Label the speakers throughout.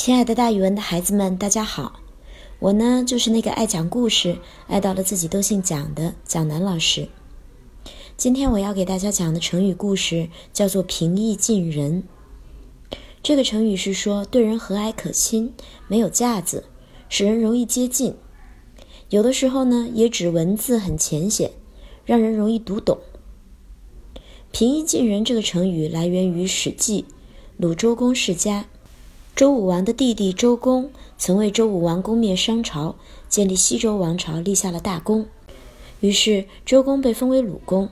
Speaker 1: 亲爱的，大语文的孩子们，大家好！我呢，就是那个爱讲故事、爱到了自己都姓蒋的蒋楠老师。今天我要给大家讲的成语故事叫做“平易近人”。这个成语是说对人和蔼可亲，没有架子，使人容易接近。有的时候呢，也指文字很浅显，让人容易读懂。“平易近人”这个成语来源于《史记·鲁周公世家》。周武王的弟弟周公曾为周武王攻灭商朝、建立西周王朝立下了大功，于是周公被封为鲁公，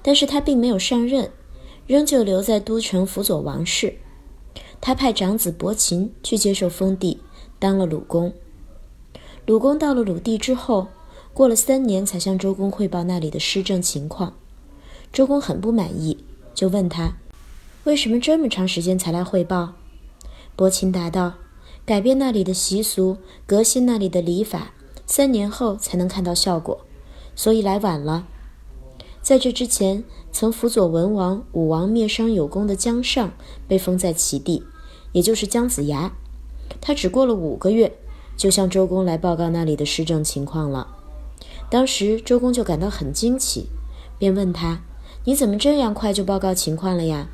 Speaker 1: 但是他并没有上任，仍旧留在都城辅佐王室。他派长子伯禽去接受封地，当了鲁公。鲁公到了鲁地之后，过了三年才向周公汇报那里的施政情况。周公很不满意，就问他：“为什么这么长时间才来汇报？”伯禽答道：“改变那里的习俗，革新那里的礼法，三年后才能看到效果，所以来晚了。在这之前，曾辅佐文王、武王灭商有功的姜尚被封在齐地，也就是姜子牙。他只过了五个月，就向周公来报告那里的施政情况了。当时周公就感到很惊奇，便问他：‘你怎么这样快就报告情况了呀？’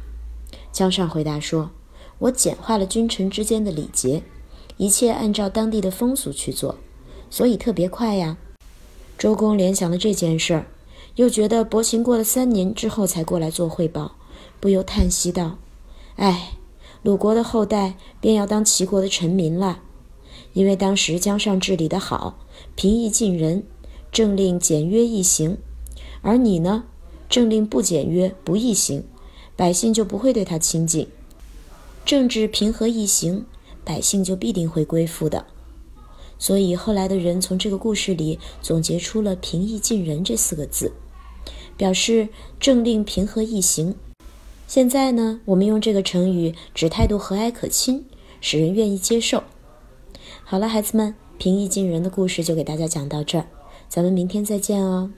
Speaker 1: 姜尚回答说。”我简化了君臣之间的礼节，一切按照当地的风俗去做，所以特别快呀。周公联想了这件事儿，又觉得伯禽过了三年之后才过来做汇报，不由叹息道：“哎，鲁国的后代便要当齐国的臣民了。因为当时江尚治理得好，平易近人，政令简约易行；而你呢，政令不简约不易行，百姓就不会对他亲近。”政治平和易行，百姓就必定会归附的。所以后来的人从这个故事里总结出了“平易近人”这四个字，表示政令平和易行。现在呢，我们用这个成语指态度和蔼可亲，使人愿意接受。好了，孩子们，平易近人的故事就给大家讲到这儿，咱们明天再见哦。